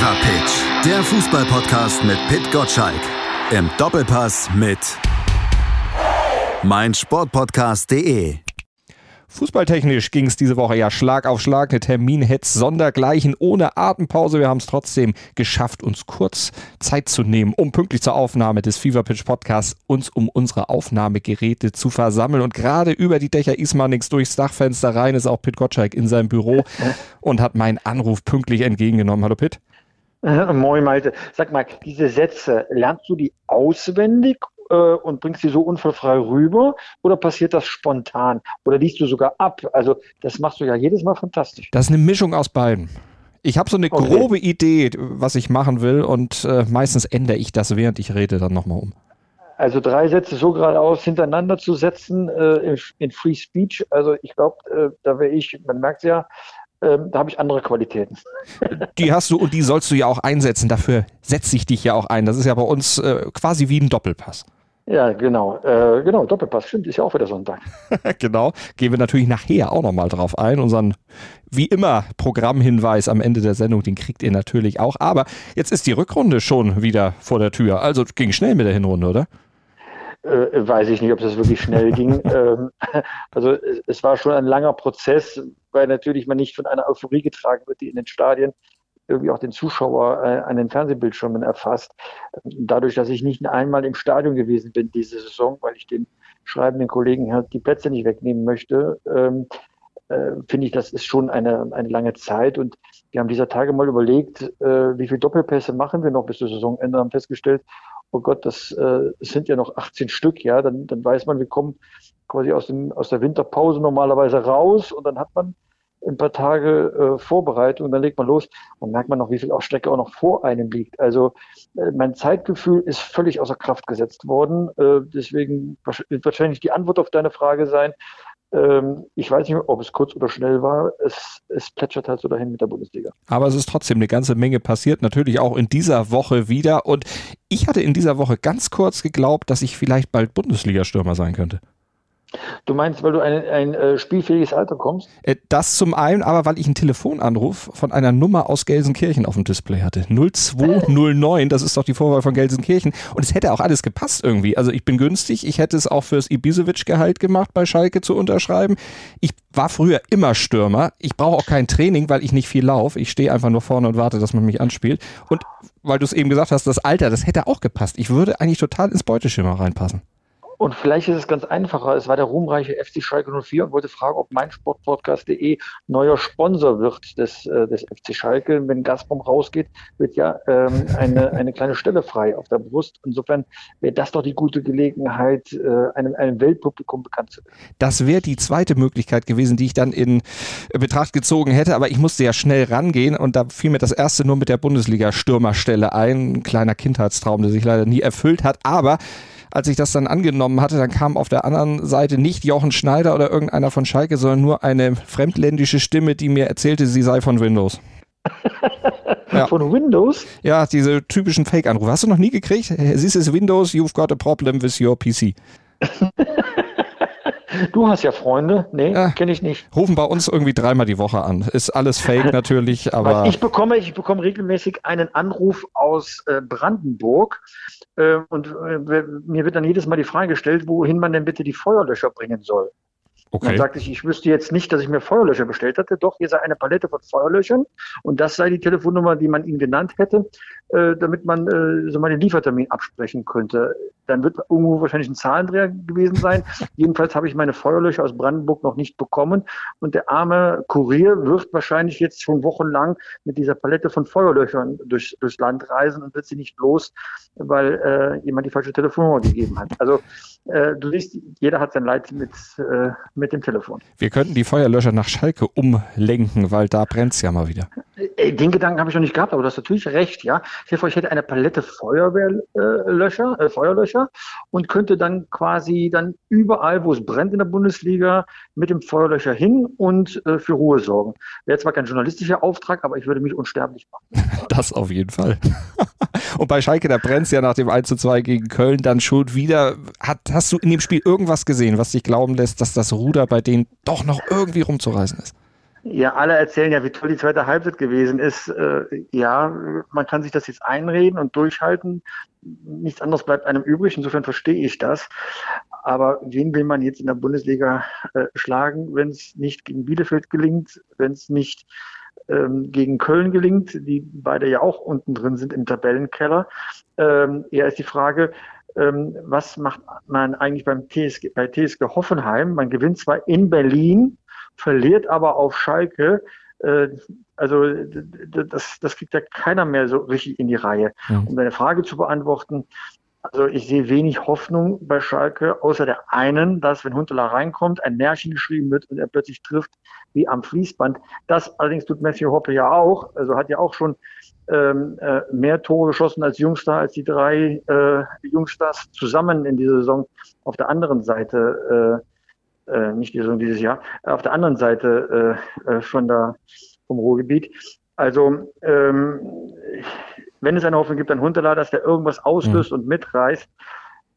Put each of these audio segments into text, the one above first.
Fever Pitch, der Fußballpodcast mit Pit Gottschalk. Im Doppelpass mit meinsportpodcast.de. Fußballtechnisch ging es diese Woche ja Schlag auf Schlag, eine Terminhetz sondergleichen ohne Atempause. Wir haben es trotzdem geschafft, uns kurz Zeit zu nehmen, um pünktlich zur Aufnahme des Fever Pitch Podcasts uns um unsere Aufnahmegeräte zu versammeln. Und gerade über die Dächer Ismanix durchs Dachfenster rein ist auch Pit Gottschalk in seinem Büro und hat meinen Anruf pünktlich entgegengenommen. Hallo Pit. Moin Malte. Sag mal, diese Sätze, lernst du die auswendig äh, und bringst die so unfallfrei rüber oder passiert das spontan oder liest du sogar ab? Also das machst du ja jedes Mal fantastisch. Das ist eine Mischung aus beiden. Ich habe so eine Okay. grobe Idee, was ich machen will und äh, meistens ändere ich das, während ich rede, dann nochmal um. Also drei Sätze so geradeaus hintereinander zu setzen äh, in, in Free Speech, also ich glaube, äh, da wäre ich, man merkt ja, ähm, da habe ich andere Qualitäten. Die hast du und die sollst du ja auch einsetzen. Dafür setze ich dich ja auch ein. Das ist ja bei uns äh, quasi wie ein Doppelpass. Ja, genau. Äh, genau, Doppelpass, stimmt, ist ja auch wieder Sonntag. genau. Gehen wir natürlich nachher auch nochmal drauf ein. Unseren, wie immer, Programmhinweis am Ende der Sendung, den kriegt ihr natürlich auch. Aber jetzt ist die Rückrunde schon wieder vor der Tür. Also ging schnell mit der Hinrunde, oder? äh, weiß ich nicht, ob das wirklich schnell ging. Ähm, also es, es war schon ein langer Prozess, weil natürlich man nicht von einer Euphorie getragen wird, die in den Stadien irgendwie auch den Zuschauer äh, an den Fernsehbildschirmen erfasst. Dadurch, dass ich nicht einmal im Stadion gewesen bin diese Saison, weil ich den schreibenden Kollegen halt die Plätze nicht wegnehmen möchte, ähm, äh, finde ich, das ist schon eine, eine lange Zeit. Und wir haben dieser Tage mal überlegt, äh, wie viele Doppelpässe machen wir noch bis zum Saisonende, haben festgestellt, oh Gott, das äh, sind ja noch 18 Stück, ja, dann, dann weiß man, wir kommen quasi aus, dem, aus der Winterpause normalerweise raus und dann hat man ein paar Tage äh, Vorbereitung, dann legt man los und merkt man noch, wie viel auch Strecke auch noch vor einem liegt. Also äh, mein Zeitgefühl ist völlig außer Kraft gesetzt worden. Äh, deswegen wird wahrscheinlich die Antwort auf deine Frage sein, ähm, ich weiß nicht, ob es kurz oder schnell war. Es, es plätschert halt so dahin mit der Bundesliga. Aber es ist trotzdem eine ganze Menge passiert, natürlich auch in dieser Woche wieder. Und ich hatte in dieser Woche ganz kurz geglaubt, dass ich vielleicht bald Bundesliga-Stürmer sein könnte. Du meinst, weil du ein, ein äh, spielfähiges Alter kommst? Äh, Das zum einen, aber weil ich einen Telefonanruf von einer Nummer aus Gelsenkirchen auf dem Display hatte. 0209, das ist doch die Vorwahl von Gelsenkirchen. Und es hätte auch alles gepasst irgendwie. Also ich bin günstig, ich hätte es auch fürs Ibisevic-Gehalt gemacht, bei Schalke zu unterschreiben. Ich war früher immer Stürmer. Ich brauche auch kein Training, weil ich nicht viel laufe. Ich stehe einfach nur vorne und warte, dass man mich anspielt. Und weil du es eben gesagt hast, das Alter, das hätte auch gepasst. Ich würde eigentlich total ins Beuteschema reinpassen. Und vielleicht ist es ganz einfacher. Es war der ruhmreiche FC Schalke 04 und wollte fragen, ob meinsportpodcast.de neuer Sponsor wird des, äh, des FC Schalke. Wenn Gazprom rausgeht, wird ja ähm, eine, eine kleine Stelle frei auf der Brust. Insofern wäre das doch die gute Gelegenheit, äh, einem, einem Weltpublikum bekannt zu werden. Das wäre die zweite Möglichkeit gewesen, die ich dann in Betracht gezogen hätte, aber ich musste ja schnell rangehen und da fiel mir das erste nur mit der Bundesliga-Stürmerstelle ein. Ein kleiner Kindheitstraum, der sich leider nie erfüllt hat. Aber als ich das dann angenommen hatte, dann kam auf der anderen Seite nicht Jochen Schneider oder irgendeiner von Schalke, sondern nur eine fremdländische Stimme, die mir erzählte, sie sei von Windows. Ja. Von Windows? Ja, diese typischen Fake-Anrufe. Hast du noch nie gekriegt? This is Windows, you've got a problem with your PC. Du hast ja Freunde. Nee, Ja. kenne ich nicht. Rufen bei uns irgendwie dreimal die Woche an. Ist alles Fake natürlich, aber. Ich bekomme, ich bekomme regelmäßig einen Anruf aus äh, Brandenburg äh, und äh, mir wird dann jedes Mal die Frage gestellt, wohin man denn bitte die Feuerlöscher bringen soll. Und Dann Okay. sagte ich, ich wüsste jetzt nicht, dass ich mir Feuerlöscher bestellt hatte. Doch, hier sei eine Palette von Feuerlöchern und das sei die Telefonnummer, die man Ihnen genannt hätte, äh, damit man äh, so mal den Liefertermin absprechen könnte. Dann wird irgendwo wahrscheinlich ein Zahlendreher gewesen sein. Jedenfalls habe ich meine Feuerlöcher aus Brandenburg noch nicht bekommen und der arme Kurier wird wahrscheinlich jetzt schon wochenlang mit dieser Palette von Feuerlöchern durch, durchs Land reisen und wird sie nicht los, weil äh, jemand die falsche Telefonnummer gegeben hat. Also äh, du siehst, jeder hat sein Leid mit, äh, mit dem Telefon. Wir könnten die Feuerlöscher nach Schalke umlenken, weil da brennt's ja mal wieder. Ey, Den Gedanken habe ich noch nicht gehabt, aber du hast natürlich recht, ja. Ich hätte eine Palette Feuerwehrlöcher, äh, Feuerlöcher und könnte dann quasi dann überall, wo es brennt in der Bundesliga, mit dem Feuerlöcher hin und äh, für Ruhe sorgen. Wäre zwar kein journalistischer Auftrag, aber ich würde mich unsterblich machen. Das auf jeden Fall. Und bei Schalke, da brennt's ja nach dem 1 zu 2 gegen Köln dann schon wieder. Hat, hast du in dem Spiel irgendwas gesehen, was dich glauben lässt, dass das Ruder bei denen doch noch irgendwie rumzureißen ist? Ja, alle erzählen ja, wie toll die zweite Halbzeit gewesen ist. Äh, ja, man kann sich das jetzt einreden und durchhalten. Nichts anderes bleibt einem übrig. Insofern verstehe ich das. Aber wen will man jetzt in der Bundesliga äh, schlagen, wenn es nicht gegen Bielefeld gelingt, wenn es nicht ähm, gegen Köln gelingt, die beide ja auch unten drin sind im Tabellenkeller? Ähm, eher ist die Frage, ähm, was macht man eigentlich beim TSG, bei TSG Hoffenheim? Man gewinnt zwar in Berlin, verliert aber auf Schalke. Äh, also das, das kriegt ja keiner mehr so richtig in die Reihe. Ja. Um deine Frage zu beantworten, also ich sehe wenig Hoffnung bei Schalke, außer der einen, dass wenn Huntela reinkommt, ein Märchen geschrieben wird und er plötzlich trifft wie am Fließband. Das allerdings tut Matthew Hoppe ja auch, also hat ja auch schon ähm, äh, mehr Tore geschossen als Jungster, als die drei äh, Jungstars zusammen in dieser Saison auf der anderen Seite, äh, äh, nicht die Saison dieses Jahr, auf der anderen Seite äh, äh, von der, vom Ruhrgebiet. Also ähm, wenn es eine Hoffnung gibt, dann Hunterla, dass der irgendwas auslöst mhm. und mitreißt.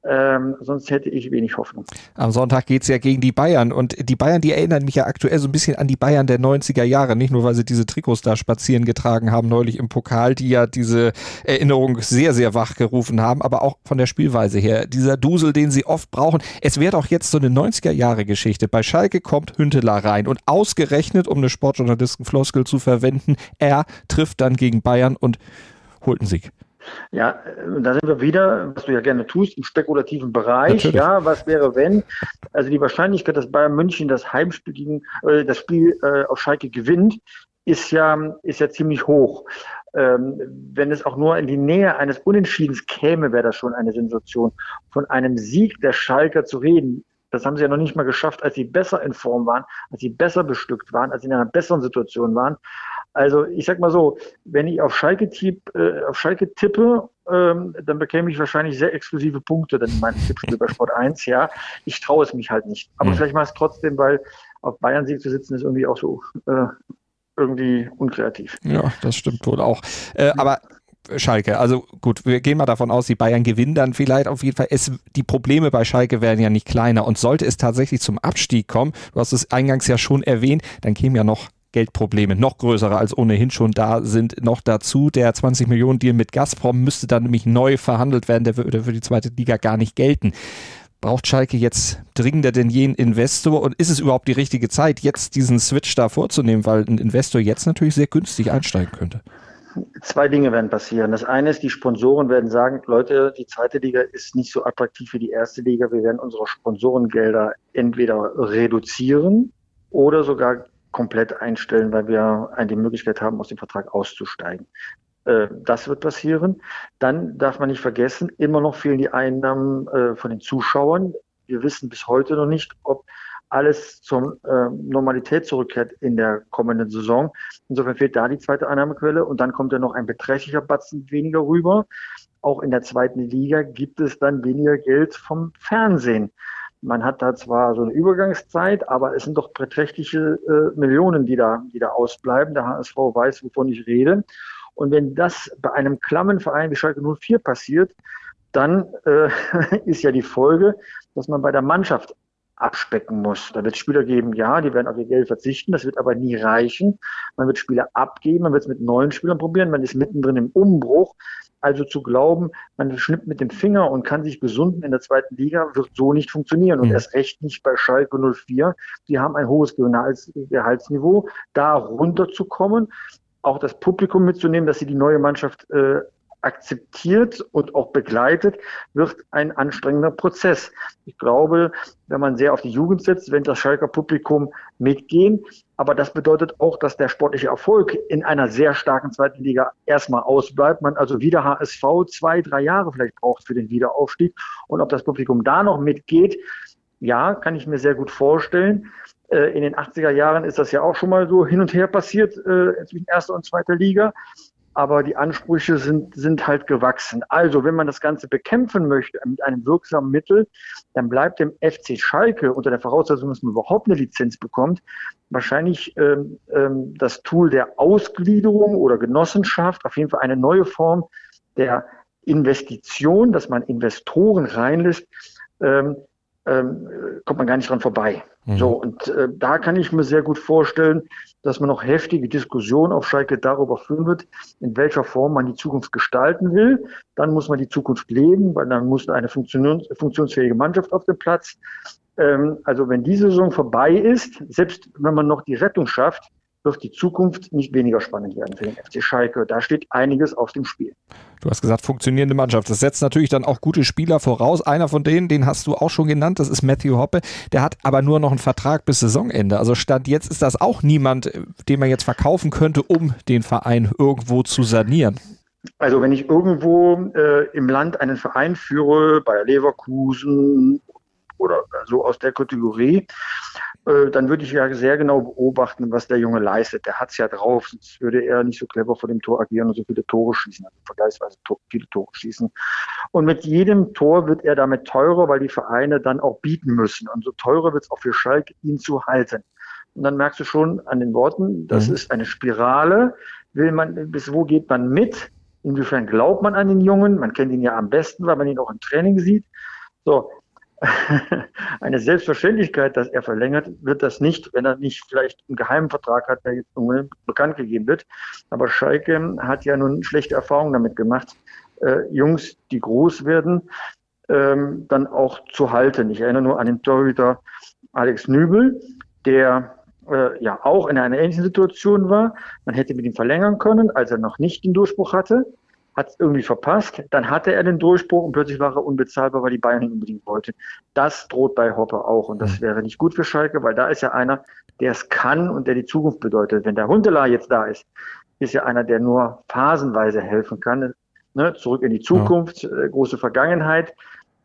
Ähm, sonst hätte ich wenig Hoffnung. Am Sonntag geht es ja gegen die Bayern und die Bayern, die erinnern mich ja aktuell so ein bisschen an die Bayern der 90er Jahre. Nicht nur, weil sie diese Trikots da spazieren getragen haben, neulich im Pokal, die ja diese Erinnerung sehr, sehr wach gerufen haben, aber auch von der Spielweise her. Dieser Dusel, den sie oft brauchen. Es wäre doch jetzt so eine 90er Jahre Geschichte. Bei Schalke kommt Hünteler rein und ausgerechnet, um eine Sportjournalistenfloskel zu verwenden, er trifft dann gegen Bayern und holt einen Sieg. Ja, äh, da sind wir wieder, was du ja gerne tust, im spekulativen Bereich. Natürlich. Ja, was wäre, wenn? Also die Wahrscheinlichkeit, dass Bayern München das Heimspiel gegen, äh, das Spiel äh, auf Schalke gewinnt, ist ja, ist ja ziemlich hoch. Ähm, wenn es auch nur in die Nähe eines Unentschiedens käme, wäre das schon eine Sensation. Von einem Sieg der Schalker zu reden, das haben sie ja noch nicht mal geschafft, als sie besser in Form waren, als sie besser bestückt waren, als sie in einer besseren Situation waren. Also ich sag mal so, wenn ich auf Schalke, tipp, äh, auf Schalke tippe, ähm, dann bekäme ich wahrscheinlich sehr exklusive Punkte dann in meinem Tippspiel bei Sport 1, ja. Ich traue es mich halt nicht. Aber mhm. vielleicht mache ich es trotzdem, weil auf Bayern-Sieg zu sitzen ist irgendwie auch so äh, irgendwie unkreativ. Ja, das stimmt wohl auch. Äh, aber Schalke. Also gut, wir gehen mal davon aus, die Bayern gewinnen dann vielleicht auf jeden Fall. Es, die Probleme bei Schalke werden ja nicht kleiner. Und sollte es tatsächlich zum Abstieg kommen, du hast es eingangs ja schon erwähnt, dann kämen ja noch Geldprobleme, noch größere als ohnehin schon da sind, noch dazu. Der 20 Millionen Deal mit Gazprom müsste dann nämlich neu verhandelt werden, der würde für die zweite Liga gar nicht gelten. Braucht Schalke jetzt dringender denn je einen Investor und ist es überhaupt die richtige Zeit, jetzt diesen Switch da vorzunehmen, weil ein Investor jetzt natürlich sehr günstig einsteigen könnte? Zwei Dinge werden passieren. Das eine ist, die Sponsoren werden sagen, Leute, die zweite Liga ist nicht so attraktiv wie die erste Liga. Wir werden unsere Sponsorengelder entweder reduzieren oder sogar komplett einstellen, weil wir die Möglichkeit haben, aus dem Vertrag auszusteigen. Äh, das wird passieren. Dann darf man nicht vergessen, immer noch fehlen die Einnahmen äh, von den Zuschauern. Wir wissen bis heute noch nicht, ob alles zur äh, Normalität zurückkehrt in der kommenden Saison. Insofern fehlt da die zweite Einnahmequelle und dann kommt ja noch ein beträchtlicher Batzen weniger rüber. Auch in der zweiten Liga gibt es dann weniger Geld vom Fernsehen. Man hat da zwar so eine Übergangszeit, aber es sind doch beträchtliche äh, Millionen, die da, die da ausbleiben. Der HSV weiß, wovon ich rede. Und wenn das bei einem klammen Verein wie Schalke 04 passiert, dann äh, ist ja die Folge, dass man bei der Mannschaft abspecken muss. Da wird es Spieler geben, ja, die werden auf ihr Geld verzichten, das wird aber nie reichen. Man wird Spieler abgeben, man wird es mit neuen Spielern probieren, man ist mittendrin im Umbruch. Also zu glauben, man schnippt mit dem Finger und kann sich gesunden in der zweiten Liga, wird so nicht funktionieren. Und mhm. erst recht nicht bei Schalke 04. Die haben ein hohes Gehaltsniveau. Da runterzukommen, auch das Publikum mitzunehmen, dass sie die neue Mannschaft äh, akzeptiert und auch begleitet, wird ein anstrengender Prozess. Ich glaube, wenn man sehr auf die Jugend setzt, wenn das Schalker Publikum mitgehen, aber das bedeutet auch, dass der sportliche Erfolg in einer sehr starken zweiten Liga erstmal ausbleibt. Man also wieder HSV zwei, drei Jahre vielleicht braucht für den Wiederaufstieg. Und ob das Publikum da noch mitgeht, ja, kann ich mir sehr gut vorstellen. Äh, in den 80er Jahren ist das ja auch schon mal so hin und her passiert äh, zwischen erster und zweiter Liga aber die Ansprüche sind, sind halt gewachsen. Also, wenn man das Ganze bekämpfen möchte mit einem wirksamen Mittel, dann bleibt dem FC Schalke unter der Voraussetzung, dass man überhaupt eine Lizenz bekommt, wahrscheinlich ähm, ähm, das Tool der Ausgliederung oder Genossenschaft, auf jeden Fall eine neue Form der Investition, dass man Investoren reinlässt, ähm, ähm, kommt man gar nicht dran vorbei. Mhm. So, und äh, da kann ich mir sehr gut vorstellen, dass man noch heftige Diskussionen auf Schalke darüber führen wird, in welcher Form man die Zukunft gestalten will. Dann muss man die Zukunft leben, weil dann muss eine funktionsfähige Mannschaft auf dem Platz. Ähm, also wenn diese Saison vorbei ist, selbst wenn man noch die Rettung schafft, wird die Zukunft nicht weniger spannend werden für den FC Schalke. Da steht einiges auf dem Spiel. Du hast gesagt, funktionierende Mannschaft. Das setzt natürlich dann auch gute Spieler voraus. Einer von denen, den hast du auch schon genannt, das ist Matthew Hoppe. Der hat aber nur noch einen Vertrag bis Saisonende. Also Stand jetzt ist das auch niemand, den man jetzt verkaufen könnte, um den Verein irgendwo zu sanieren. Also wenn ich irgendwo äh, im Land einen Verein führe, bei Leverkusen oder so aus der Kategorie, äh, dann würde ich ja sehr genau beobachten, was der Junge leistet. Der hat es ja drauf, sonst würde er nicht so clever vor dem Tor agieren und so viele Tore schießen, also vergleichsweise viele Tore schießen. Und mit jedem Tor wird er damit teurer, weil die Vereine dann auch bieten müssen. Und so teurer wird es auch für Schalke, ihn zu halten. Und dann merkst du schon an den Worten, das mhm. ist eine Spirale. Will man, bis wo geht man mit? Inwiefern glaubt man an den Jungen? Man kennt ihn ja am besten, weil man ihn auch im Training sieht. So, eine Selbstverständlichkeit, dass er verlängert, wird das nicht, wenn er nicht vielleicht einen geheimen Vertrag hat, der jetzt bekannt gegeben wird. Aber Schalke hat ja nun schlechte Erfahrungen damit gemacht, äh, Jungs, die groß werden, ähm, dann auch zu halten. Ich erinnere nur an den Torhüter Alex Nübel, der äh, ja auch in einer ähnlichen Situation war. Man hätte mit ihm verlängern können, als er noch nicht den Durchbruch hatte hat es irgendwie verpasst. Dann hatte er den Durchbruch und plötzlich war er unbezahlbar, weil die Bayern ihn unbedingt wollten. Das droht bei Hoppe auch und das mhm. wäre nicht gut für Schalke, weil da ist ja einer, der es kann und der die Zukunft bedeutet. Wenn der Huntelaar jetzt da ist, ist ja einer, der nur phasenweise helfen kann. Ne? Zurück in die Zukunft, ja. äh, große Vergangenheit,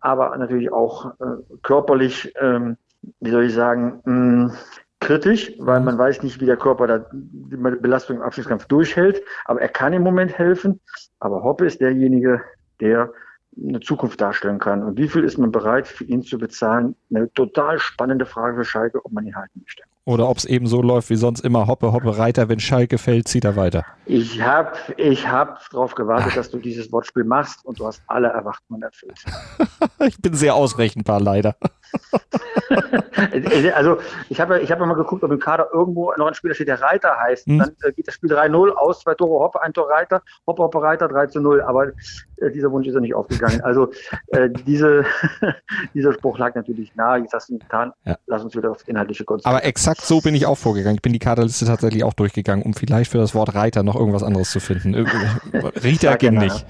aber natürlich auch äh, körperlich, ähm, wie soll ich sagen, mh, kritisch, weil man weiß nicht, wie der Körper da die Belastung im Abstiegskampf durchhält. Aber er kann im Moment helfen. Aber Hoppe ist derjenige, der eine Zukunft darstellen kann. Und wie viel ist man bereit, für ihn zu bezahlen? Eine total spannende Frage für Schalke, ob man ihn halten möchte. Oder ob es eben so läuft wie sonst immer, Hoppe, Hoppe, Reiter, wenn Schalke fällt, zieht er weiter. Ich habe ich hab darauf gewartet, Ach. dass du dieses Wortspiel machst und du hast alle Erwartungen erfüllt. ich bin sehr ausrechenbar, leider. also ich habe ich hab mal geguckt, ob im Kader irgendwo noch ein Spieler steht, der Reiter heißt. Hm. Dann äh, geht das Spiel 3-0 aus, zwei Tore Hoppe, ein Tor Reiter, Hoppe, Hoppe, Reiter, 3 0. Aber äh, dieser Wunsch ist ja nicht aufgegangen. Also äh, diese, dieser Spruch lag natürlich nahe. Jetzt hast du ihn getan. Ja. Lass uns wieder auf inhaltliche konzentrieren. Aber exakt exakt so bin ich auch vorgegangen. Ich bin die Kaderliste tatsächlich auch durchgegangen, um vielleicht für das Wort Reiter noch irgendwas anderes zu finden. Rita ging nicht.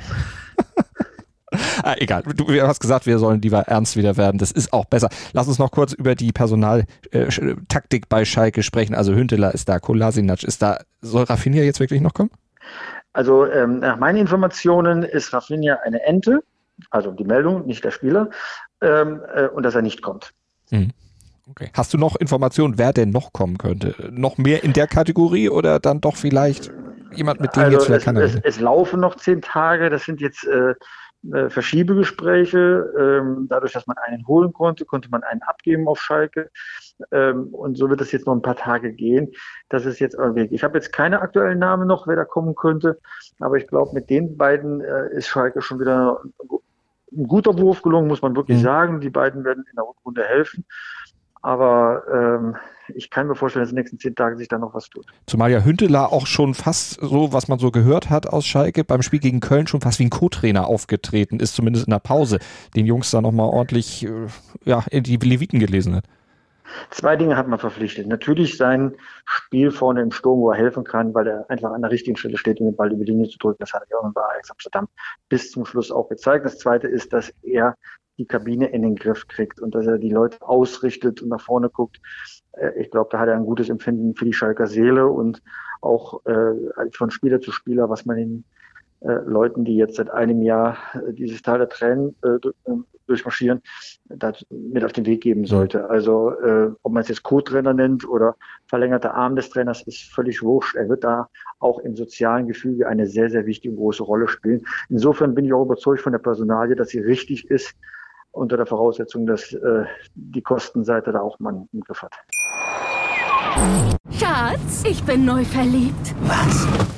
ah, egal, du, du, hast gesagt, wir sollen lieber ernst wieder werden. Das ist auch besser. Lass uns noch kurz über die Personaltaktik äh, bei Schalke sprechen. Also Hünteler ist da, Kolasinac ist da. Soll Rafinha jetzt wirklich noch kommen? Also ähm, nach meinen Informationen ist Rafinha eine Ente, also die Meldung, nicht der Spieler, ähm, äh, und dass er nicht kommt. Mhm. Okay. Hast du noch Informationen, wer denn noch kommen könnte? Noch mehr in der Kategorie oder dann doch vielleicht jemand, mit dem also jetzt vielleicht es, es, es, laufen noch zehn Tage, das sind jetzt äh, äh, Verschiebegespräche. Ähm, dadurch, dass man einen holen konnte, konnte man einen abgeben auf Schalke. Ähm, und so wird es jetzt noch ein paar Tage gehen. Das ist jetzt irgendwie. Ich habe jetzt keine aktuellen Namen noch, wer da kommen könnte. Aber ich glaube, mit den beiden äh, ist Schalke schon wieder ein guter Wurf gelungen, muss man wirklich mhm. sagen. Die beiden werden in der Rückrunde helfen. Aber ähm, ich kann mir vorstellen, dass in den nächsten zehn Tagen sich da noch was tut. Zumal ja Hünteler auch schon fast so, was man so gehört hat aus Schalke, beim Spiel gegen Köln schon fast wie ein Co-Trainer aufgetreten ist, zumindest in der Pause, den Jungs da nochmal ordentlich äh, ja, in die Leviten gelesen hat. Zwei Dinge hat man verpflichtet. Natürlich sein Spiel vorne im Sturm, wo er helfen kann, weil er einfach an der richtigen Stelle steht, um den Ball über die Linie zu drücken. Das hat er auch bei Ajax Amsterdam bis zum Schluss auch gezeigt. Das zweite ist, dass er die Kabine in den Griff kriegt und dass er die Leute ausrichtet und nach vorne guckt. Äh, ich glaube, da hat er ein gutes Empfinden für die Schalker Seele und auch äh, von Spieler zu Spieler, was man äh, Leuten, die jetzt seit einem Jahr äh, dieses Tal der Tränen äh, äh durchmarschieren, mit auf den Weg geben sollte. Also äh, ob man es jetzt Co-Trainer nennt oder verlängerter Arm des Trainers, ist völlig wurscht. Er wird da auch im sozialen Gefüge eine sehr, sehr wichtige große Rolle spielen. Insofern bin ich auch überzeugt von der Personalie, dass sie richtig ist unter der Voraussetzung, dass äh, die Kostenseite da auch man im Griff hat. Schatz, ich bin neu verliebt. Was?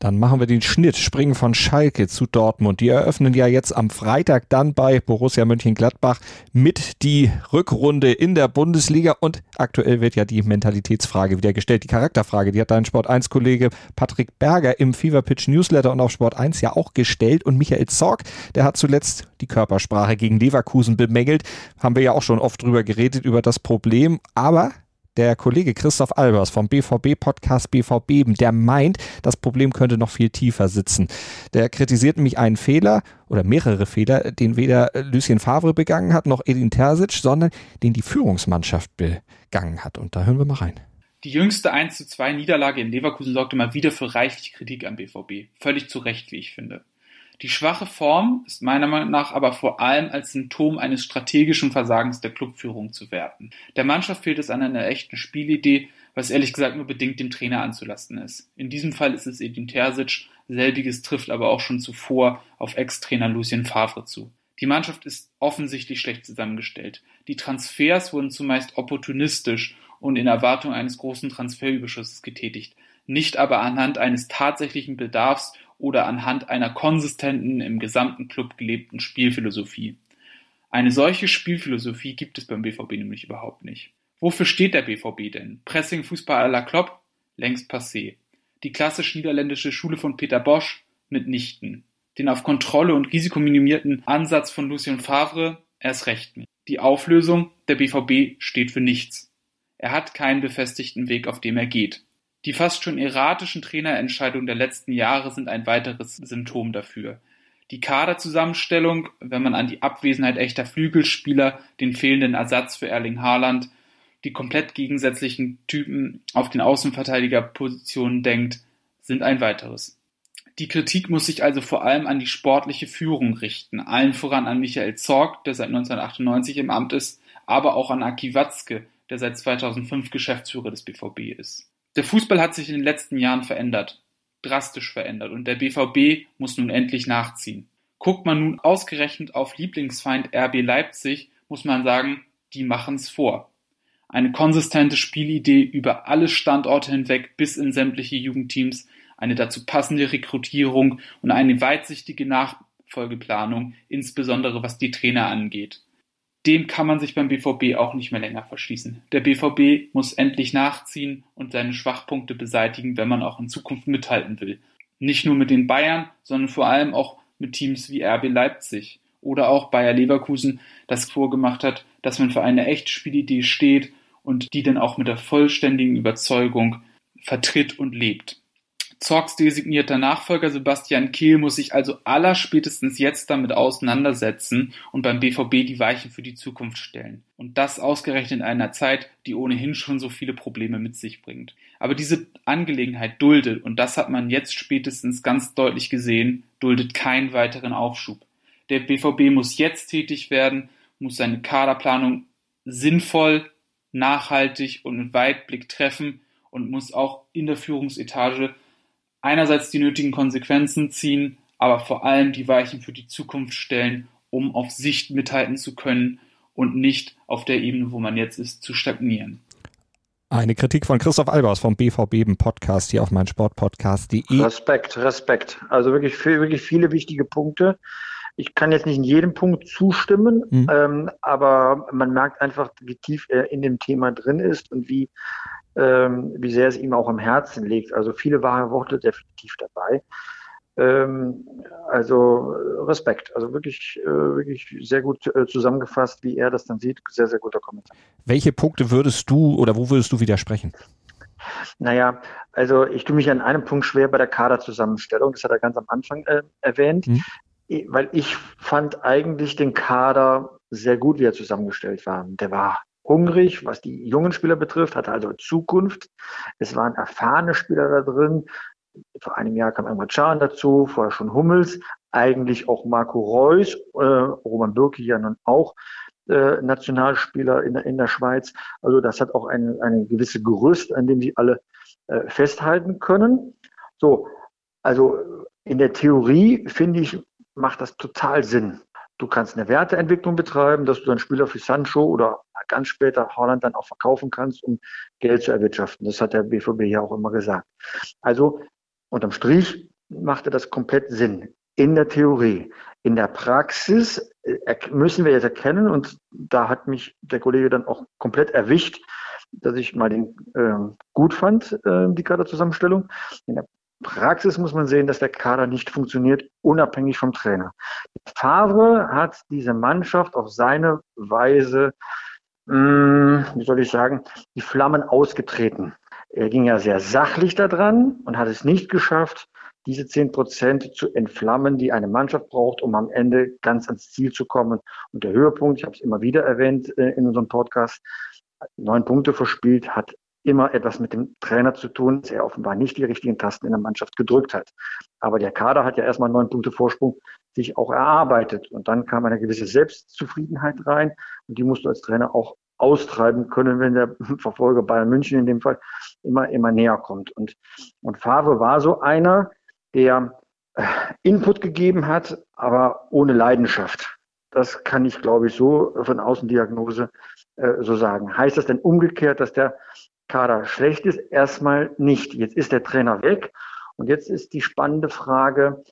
Dann machen wir den Schnitt, springen von Schalke zu Dortmund. Die eröffnen ja jetzt am Freitag dann bei Borussia Mönchengladbach mit die Rückrunde in der Bundesliga. Und aktuell wird ja die Mentalitätsfrage wieder gestellt, die Charakterfrage, die hat dein Sport 1 Kollege Patrick Berger im Fever Pitch Newsletter und auf Sport 1 ja auch gestellt. Und Michael Zorg, der hat zuletzt die Körpersprache gegen Leverkusen bemängelt. Haben wir ja auch schon oft drüber geredet über das Problem, aber der Kollege Christoph Albers vom BVB-Podcast BVB, der meint, das Problem könnte noch viel tiefer sitzen. Der kritisiert nämlich einen Fehler oder mehrere Fehler, den weder Lucien Favre begangen hat, noch Edin Terzic, sondern den die Führungsmannschaft begangen hat. Und da hören wir mal rein. Die jüngste 1 zu 2 Niederlage in Leverkusen sorgte mal wieder für reichlich Kritik am BVB. Völlig zu Recht, wie ich finde. Die schwache Form ist meiner Meinung nach aber vor allem als Symptom eines strategischen Versagens der Clubführung zu werten. Der Mannschaft fehlt es an einer echten Spielidee, was ehrlich gesagt nur bedingt dem Trainer anzulasten ist. In diesem Fall ist es Edin Terzic, selbiges trifft aber auch schon zuvor auf Ex-Trainer Lucien Favre zu. Die Mannschaft ist offensichtlich schlecht zusammengestellt. Die Transfers wurden zumeist opportunistisch und in Erwartung eines großen Transferüberschusses getätigt, nicht aber anhand eines tatsächlichen Bedarfs oder anhand einer konsistenten, im gesamten Club gelebten Spielphilosophie. Eine solche Spielphilosophie gibt es beim BVB nämlich überhaupt nicht. Wofür steht der BVB denn? Pressing Fußball à la Klopp? Längst passé. Die klassisch niederländische Schule von Peter Bosch? Mitnichten. Den auf Kontrolle und risikominimierten Ansatz von Lucien Favre? Erst recht nicht. Die Auflösung? Der BVB steht für nichts. Er hat keinen befestigten Weg, auf dem er geht. Die fast schon erratischen Trainerentscheidungen der letzten Jahre sind ein weiteres Symptom dafür. Die Kaderzusammenstellung, wenn man an die Abwesenheit echter Flügelspieler, den fehlenden Ersatz für Erling Haaland, die komplett gegensätzlichen Typen auf den Außenverteidigerpositionen denkt, sind ein weiteres. Die Kritik muss sich also vor allem an die sportliche Führung richten, allen voran an Michael Zorg, der seit 1998 im Amt ist, aber auch an Aki Watzke, der seit 2005 Geschäftsführer des BVB ist. Der Fußball hat sich in den letzten Jahren verändert, drastisch verändert, und der BVB muss nun endlich nachziehen. Guckt man nun ausgerechnet auf Lieblingsfeind RB Leipzig, muss man sagen, die machen's vor. Eine konsistente Spielidee über alle Standorte hinweg bis in sämtliche Jugendteams, eine dazu passende Rekrutierung und eine weitsichtige Nachfolgeplanung, insbesondere was die Trainer angeht dem kann man sich beim BVB auch nicht mehr länger verschließen. Der BVB muss endlich nachziehen und seine Schwachpunkte beseitigen, wenn man auch in Zukunft mithalten will. Nicht nur mit den Bayern, sondern vor allem auch mit Teams wie RB Leipzig oder auch Bayer Leverkusen, das vorgemacht hat, dass man für eine echte Spielidee steht und die dann auch mit der vollständigen Überzeugung vertritt und lebt. Zorgs designierter Nachfolger Sebastian Kehl muss sich also allerspätestens jetzt damit auseinandersetzen und beim BVB die Weichen für die Zukunft stellen. Und das ausgerechnet in einer Zeit, die ohnehin schon so viele Probleme mit sich bringt. Aber diese Angelegenheit duldet, und das hat man jetzt spätestens ganz deutlich gesehen, duldet keinen weiteren Aufschub. Der BVB muss jetzt tätig werden, muss seine Kaderplanung sinnvoll, nachhaltig und mit Weitblick treffen und muss auch in der Führungsetage einerseits die nötigen Konsequenzen ziehen, aber vor allem die Weichen für die Zukunft stellen, um auf Sicht mithalten zu können und nicht auf der Ebene, wo man jetzt ist, zu stagnieren. Eine Kritik von Christoph Albers vom BVB Podcast hier auf mein Sportpodcast.de. Respekt, Respekt. Also wirklich, wirklich viele wichtige Punkte. Ich kann jetzt nicht in jedem Punkt zustimmen, mhm. ähm, aber man merkt einfach, wie tief er in dem Thema drin ist und wie ähm, wie sehr es ihm auch am Herzen liegt. Also viele wahre Worte definitiv dabei. Ähm, also Respekt, also wirklich, äh, wirklich sehr gut äh, zusammengefasst, wie er das dann sieht. Sehr, sehr guter Kommentar. Welche Punkte würdest du oder wo würdest du widersprechen? Naja, also ich tue mich an einem Punkt schwer bei der Kaderzusammenstellung. Das hat er ganz am Anfang äh, erwähnt. Mhm. Weil ich fand eigentlich den Kader sehr gut, wie er zusammengestellt war. Der war hungrig, was die jungen Spieler betrifft, hatte also Zukunft. Es waren erfahrene Spieler da drin. Vor einem Jahr kam Emre Can dazu, vorher schon Hummels, eigentlich auch Marco Reus, äh, Roman Bürki ja nun auch äh, Nationalspieler in, in der Schweiz. Also das hat auch eine, eine gewisse Gerüst, an dem sie alle äh, festhalten können. So, also in der Theorie finde ich, macht das total Sinn. Du kannst eine Werteentwicklung betreiben, dass du einen Spieler für Sancho oder ganz später Holland dann auch verkaufen kannst, um Geld zu erwirtschaften. Das hat der BVB ja auch immer gesagt. Also unterm Strich machte das komplett Sinn in der Theorie. In der Praxis äh, müssen wir jetzt erkennen, und da hat mich der Kollege dann auch komplett erwischt, dass ich mal den äh, gut fand, äh, die Kaderzusammenstellung. In der Praxis muss man sehen, dass der Kader nicht funktioniert, unabhängig vom Trainer. Favre hat diese Mannschaft auf seine Weise, mh, hm, wie soll ich sagen, die Flammen ausgetreten. Er ging ja sehr sachlich daran und hat es nicht geschafft, diese zehn Prozent zu entflammen, die eine Mannschaft braucht, um am Ende ganz ans Ziel zu kommen. Und der Höhepunkt, ich habe es immer wieder erwähnt äh, in unserem Podcast, neun Punkte verspielt, hat immer etwas mit dem Trainer zu tun, dass er offenbar nicht die richtigen Tasten in der Mannschaft gedrückt hat. Aber der Kader hat ja erstmal neun Punkte Vorsprung sich auch erarbeitet. Und dann kam eine gewisse Selbstzufriedenheit rein. Und die musst du als Trainer auch austreiben können, wenn der Verfolger Bayern München in dem Fall immer, immer näher kommt. Und, und Favre war so einer, der äh, Input gegeben hat, aber ohne Leidenschaft. Das kann ich, glaube ich, so von Außendiagnose äh, so sagen. Heißt das denn umgekehrt, dass der Kader schlecht ist? Erstmal nicht. Jetzt ist der Trainer weg und jetzt ist die spannende Frage,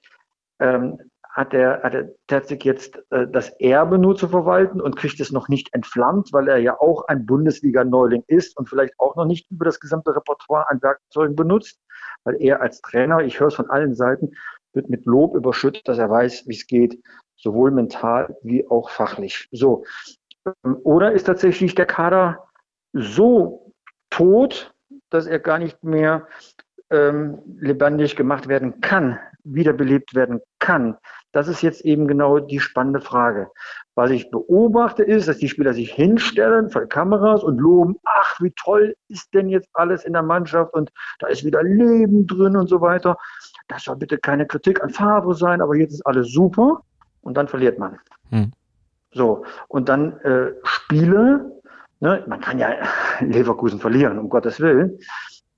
ähm, hat der, hat jetzt äh, das Erbe nur zu verwalten und kriegt es noch nicht entflammt, weil er ja auch ein Bundesliga-Neuling ist und vielleicht auch noch nicht über das gesamte Repertoire an Werkzeugen benutzt? weil er als Trainer, ich höre es von allen Seiten, wird mit Lob überschüttet, dass er weiß, wie es geht, sowohl mental wie auch fachlich. So. Ähm, oder ist tatsächlich der Kader so tot, dass er gar nicht mehr ähm, lebendig gemacht werden kann, wiederbelebt werden kann. Das ist jetzt eben genau die spannende Frage. Was ich beobachte ist, dass die Spieler sich hinstellen vor Kameras und loben, ach, wie toll ist denn jetzt alles in der Mannschaft und da ist wieder Leben drin und so weiter. Das soll bitte keine Kritik an Favre sein, aber jetzt ist alles super und dann verliert man. Hm. So, und dann äh, Spiele, ne, man kann ja Leverkusen verlieren, um Gottes Willen,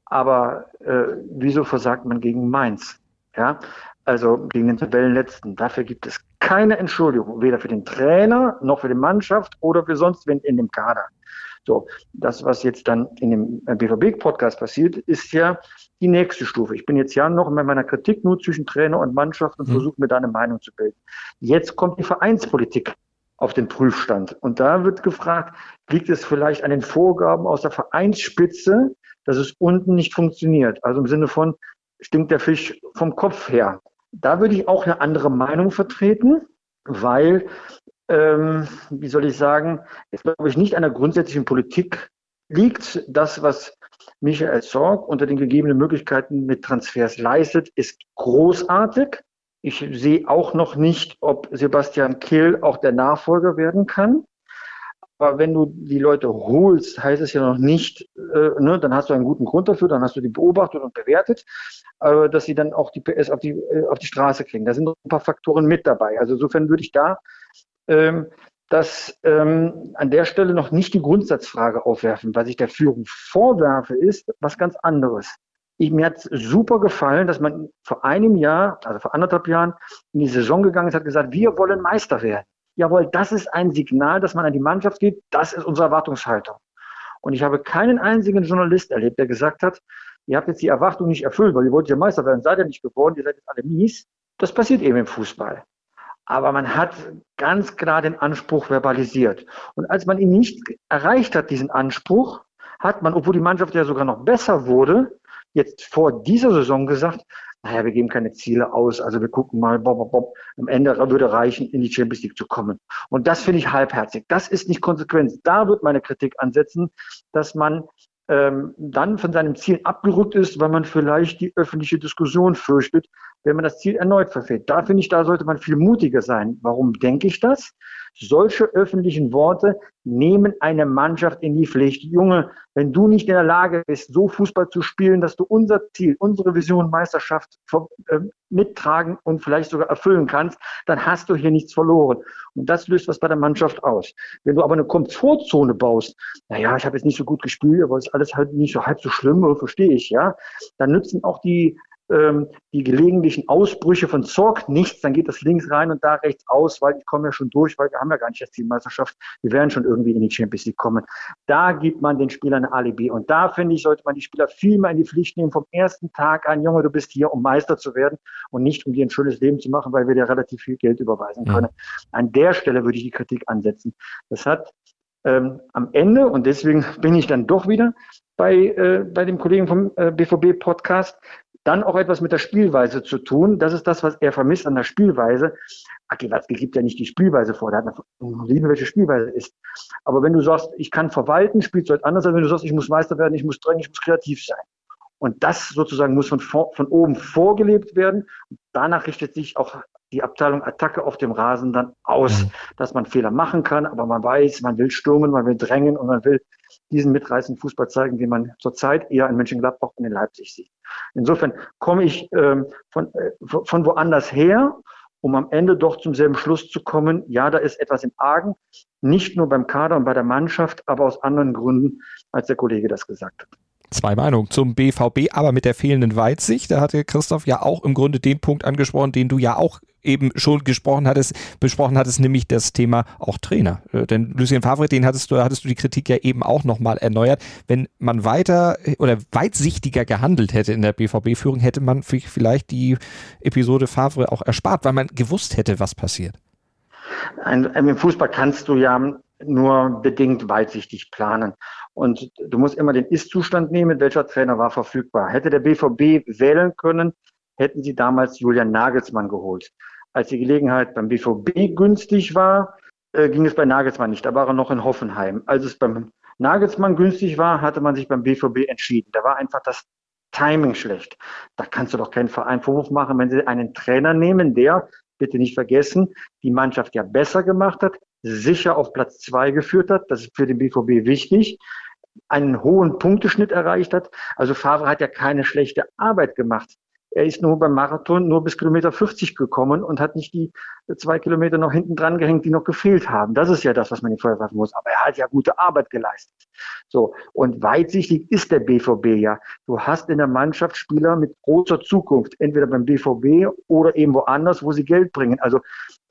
aber äh, wieso versagt man gegen Mainz? Ja, also gegen den Tabellenletzten. Dafür gibt es keine Entschuldigung, weder für den Trainer noch für die Mannschaft oder für sonst wen in dem Kader. So, das, was jetzt dann in dem BVB-Podcast passiert, ist ja die nächste Stufe. Ich bin jetzt ja noch in meiner Kritik nur zwischen Trainer und Mannschaft und mhm. versuche mir da eine Meinung zu bilden. Jetzt kommt die Vereinspolitik auf den Prüfstand. Und da wird gefragt, liegt es vielleicht an den Vorgaben aus der Vereinsspitze, dass es unten nicht funktioniert. Also im Sinne von, stinkt der Fisch vom Kopf her. Da würde ich auch eine andere Meinung vertreten, weil, ähm, wie soll ich sagen, es glaube ich nicht an der grundsätzlichen Politik liegt. Das, was Michael Zorg unter den gegebenen Möglichkeiten mit Transfers leistet, ist großartig. Ich sehe auch noch nicht, ob Sebastian Kehl auch der Nachfolger werden kann. Aber wenn du die Leute holst, heißt es ja noch nicht, äh, ne, dann hast du einen guten Grund dafür, dann hast du die beobachtet und bewertet, äh, dass sie dann auch die PS auf die, äh, auf die Straße kriegen. Da sind noch ein paar Faktoren mit dabei. Also insofern würde ich da ähm, das ähm, an der Stelle noch nicht die Grundsatzfrage aufwerfen. Was ich der Führung vorwerfe, ist was ganz anderes. Ich, mir hat super gefallen, dass man vor einem Jahr, also vor anderthalb Jahren, in die Saison gegangen ist, hat gesagt, wir wollen Meister werden jawohl, das ist ein Signal, dass man an die Mannschaft geht, das ist unsere Erwartungshaltung. Und ich habe keinen einzigen Journalist erlebt, der gesagt hat, ihr habt jetzt die Erwartung nicht erfüllt, weil ihr wollt ja Meister werden, seid ihr nicht geworden, ihr seid jetzt alle mies. Das passiert eben im Fußball. Aber man hat ganz klar den Anspruch verbalisiert. Und als man ihn nicht erreicht hat, diesen Anspruch, hat man, obwohl die Mannschaft ja sogar noch besser wurde, jetzt vor dieser Saison gesagt, naja, wir geben keine Ziele aus, also wir gucken mal, bob, bob, bob. am Ende würde reichen, in die Champions League zu kommen. Und das finde ich halbherzig. Das ist nicht konsequent. Da wird meine Kritik ansetzen, dass man ähm, dann von seinem Ziel abgerückt ist, weil man vielleicht die öffentliche Diskussion fürchtet, wenn man das Ziel erneut verfehlt. Da finde ich, da sollte man viel mutiger sein. Warum denke ich das? Solche öffentlichen Worte nehmen eine Mannschaft in die Pflicht. Junge, wenn du nicht in der Lage bist, so Fußball zu spielen, dass du unser Ziel, unsere Vision Meisterschaft äh, mittragen und vielleicht sogar erfüllen kannst, dann hast du hier nichts verloren. Und das löst was bei der Mannschaft aus. Wenn du aber eine Komfortzone baust, naja, ich habe jetzt nicht so gut gespielt, aber es ist alles halt nicht so halb so schlimm, verstehe ich, ja, dann nützen auch die ähm, die gelegentlichen Ausbrüche von Zorg nichts, dann geht das links rein und da rechts aus, weil ich komme ja schon durch, weil wir haben ja gar nicht das Teammeisterschaft, wir werden schon irgendwie in die Champions League kommen. Da gibt man den Spielern ein Alibi und da finde ich, sollte man die Spieler viel mehr in die Pflicht nehmen vom ersten Tag an, Junge, du bist hier, um Meister zu werden und nicht um dir ein schönes Leben zu machen, weil wir dir relativ viel Geld überweisen können. An der Stelle würde ich die Kritik ansetzen. Das hat ähm, am Ende, und deswegen bin ich dann doch wieder bei, äh, bei dem Kollegen vom äh, BVB-Podcast, dann auch etwas mit der Spielweise zu tun. Das ist das, was er vermisst an der Spielweise. Aki Watzke gibt ja nicht die Spielweise vor, der hat eine Liebe, welche Spielweise ist. Aber wenn du sagst, ich kann verwalten, spielst du halt anders, als wenn du sagst, ich muss Meister werden, ich muss drängen, ich muss kreativ sein. Und das sozusagen muss von, von oben vorgelebt werden. Und danach richtet sich auch die Abteilung Attacke auf dem Rasen dann aus, mhm. dass man Fehler machen kann, aber man weiß, man will stürmen, man will drängen und man will diesen mitreißenden Fußball zeigen, wie man zurzeit eher in Mönchengladbach und in Leipzig sieht. Insofern komme ich ähm, von, äh, von woanders her, um am Ende doch zum selben Schluss zu kommen. Ja, da ist etwas im Argen, nicht nur beim Kader und bei der Mannschaft, aber aus anderen Gründen, als der Kollege das gesagt hat zwei Meinungen zum BVB, aber mit der fehlenden Weitsicht. Da hatte Christoph ja auch im Grunde den Punkt angesprochen, den du ja auch eben schon gesprochen hattest, besprochen hattest, nämlich das Thema auch Trainer. Äh, denn Lucien Favre, den hattest du, hattest du die Kritik ja eben auch nochmal erneuert. Wenn man weiter oder weitsichtiger gehandelt hätte in der BVB-Führung, hätte man vielleicht die Episode Favre auch erspart, weil man gewusst hätte, was passiert. Im Fußball kannst du ja nur bedingt weitsichtig planen. Und du musst immer den Ist-Zustand nehmen, welcher Trainer war verfügbar. Hätte der BVB wählen können, hätten sie damals Julian Nagelsmann geholt. Als die Gelegenheit beim BVB günstig war, äh, ging es bei Nagelsmann nicht. Da war er noch in Hoffenheim. Als es beim Nagelsmann günstig war, hatte man sich beim BVB entschieden. Da war einfach das Timing schlecht. Da kannst du doch keinen Verein Vorwurf machen, wenn sie einen Trainer nehmen, der, bitte nicht vergessen, die Mannschaft ja besser gemacht hat, sicher auf Platz zwei geführt hat. Das ist für den BVB wichtig einen hohen Punkteschnitt erreicht hat. Also Favre hat ja keine schlechte Arbeit gemacht. Er ist nur beim Marathon nur bis Kilometer 50 gekommen und hat nicht die zwei Kilometer noch hinten dran gehängt, die noch gefehlt haben. Das ist ja das, was man ihm vorwerfen muss. Aber er hat ja gute Arbeit geleistet. So. Und weitsichtig ist der BVB ja. Du hast in der Mannschaft Spieler mit großer Zukunft, entweder beim BVB oder eben woanders, wo sie Geld bringen. Also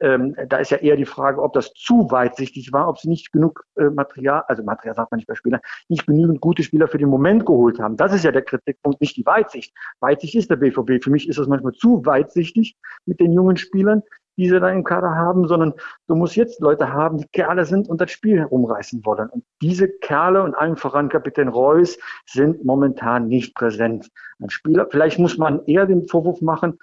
ähm, da ist ja eher die Frage, ob das zu weitsichtig war, ob sie nicht genug äh, Material, also Material sagt man nicht bei Spielern, nicht genügend gute Spieler für den Moment geholt haben. Das ist ja der Kritikpunkt, nicht die Weitsicht. Weitsicht ist der BVB. Für mich ist das manchmal zu weitsichtig mit den jungen Spielern, die sie da im Kader haben, sondern du musst jetzt Leute haben, die Kerle sind und das Spiel herumreißen wollen. Und diese Kerle und allen voran Kapitän Reus sind momentan nicht präsent. Ein Spieler, vielleicht muss man eher den Vorwurf machen,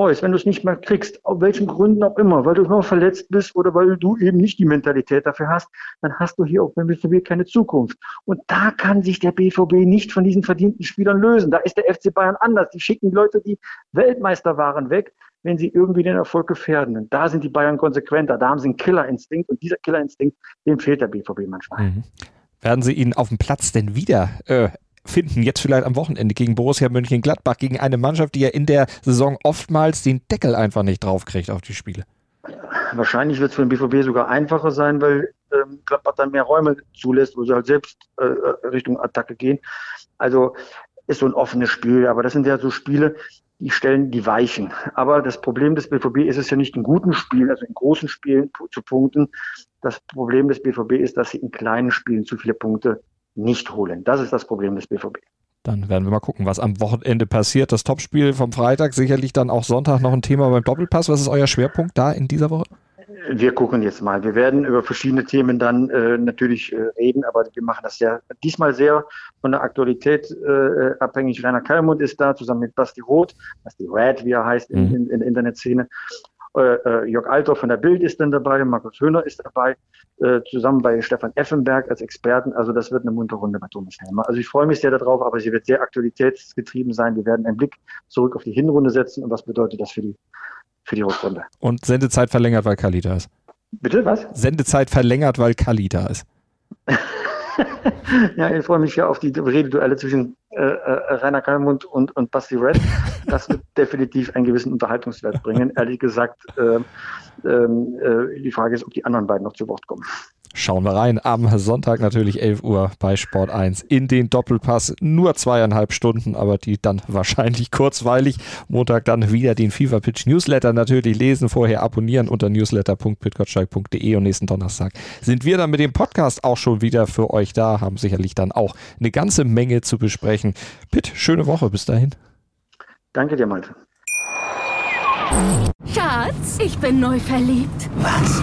Reus, wenn du es nicht mehr kriegst, aus welchen Gründen auch immer, weil du immer verletzt bist oder weil du eben nicht die Mentalität dafür hast, dann hast du hier auch beim BVB keine Zukunft. Und da kann sich der BVB nicht von diesen verdienten Spielern lösen. Da ist der FC Bayern anders. Die schicken Leute, die Weltmeister waren, weg, wenn sie irgendwie den Erfolg gefährden. Und da sind die Bayern konsequenter. Da haben sie einen Killerinstinkt und dieser Killerinstinkt, dem fehlt der BVB manchmal. Mhm. Werden Sie ihn auf dem Platz denn wieder äh, finden, jetzt vielleicht am Wochenende gegen Borussia Mönchengladbach, gegen eine Mannschaft, die ja in der Saison oftmals den Deckel einfach nicht draufkriegt auf die Spiele? Wahrscheinlich wird es für den BVB sogar einfacher sein, weil ähm, Gladbach dann mehr Räume zulässt, wo sie halt selbst äh, äh, Richtung Attacke gehen. Also ist so ein offenes Spiel, aber das sind ja so Spiele, die stellen die Weichen. Aber das Problem des BVB ist es ja nicht in guten Spielen, also in großen Spielen zu punkten. Das Problem des BVB ist, dass sie in kleinen Spielen zu viele Punkte nicht holen. Das ist das Problem des BVB. Dann werden wir mal gucken, was am Wochenende passiert. Das Topspiel vom Freitag, sicherlich dann auch Sonntag noch ein Thema beim Doppelpass. Was ist euer Schwerpunkt da in dieser Woche? Wir gucken jetzt mal. Wir werden über verschiedene Themen dann äh, natürlich äh, reden, aber wir machen das ja diesmal sehr von der Aktualität äh, abhängig. Rainer Kalmund ist da zusammen mit Basti Roth, Basti Red, wie er heißt in, mhm. in, in der Internetszene. Äh, äh, Jörg Alter von der Bild ist dann dabei, Markus Höhner ist dabei, äh, zusammen bei Stefan Effenberg als Experten. Also das wird eine muntere Runde bei Thomas Helmer. Also ich freue mich sehr darauf, aber sie wird sehr aktualitätsgetrieben sein. Wir werden einen Blick zurück auf die Hinrunde setzen und was bedeutet das für die, für die Rückrunde. Und Sendezeit verlängert, weil Kali da ist. Bitte, was? Sendezeit verlängert, weil Kali da ist. ja, ich freue mich ja auf die Rededuelle zwischen äh, äh, Rainer Kalmund und, und Basti Red. Das wird definitiv einen gewissen Unterhaltungswert bringen. Ehrlich gesagt, äh, äh, die Frage ist, ob die anderen beiden noch zu Wort kommen. Schauen wir rein. Am Sonntag natürlich 11 Uhr bei Sport 1 in den Doppelpass. Nur zweieinhalb Stunden, aber die dann wahrscheinlich kurzweilig. Montag dann wieder den FIFA Pitch Newsletter natürlich lesen, vorher abonnieren unter newsletter.pitgottsteig.de und nächsten Donnerstag sind wir dann mit dem Podcast auch schon wieder für euch da, haben sicherlich dann auch eine ganze Menge zu besprechen. Pitt, schöne Woche bis dahin. Danke dir, Malte. Schatz, ich bin neu verliebt. Was?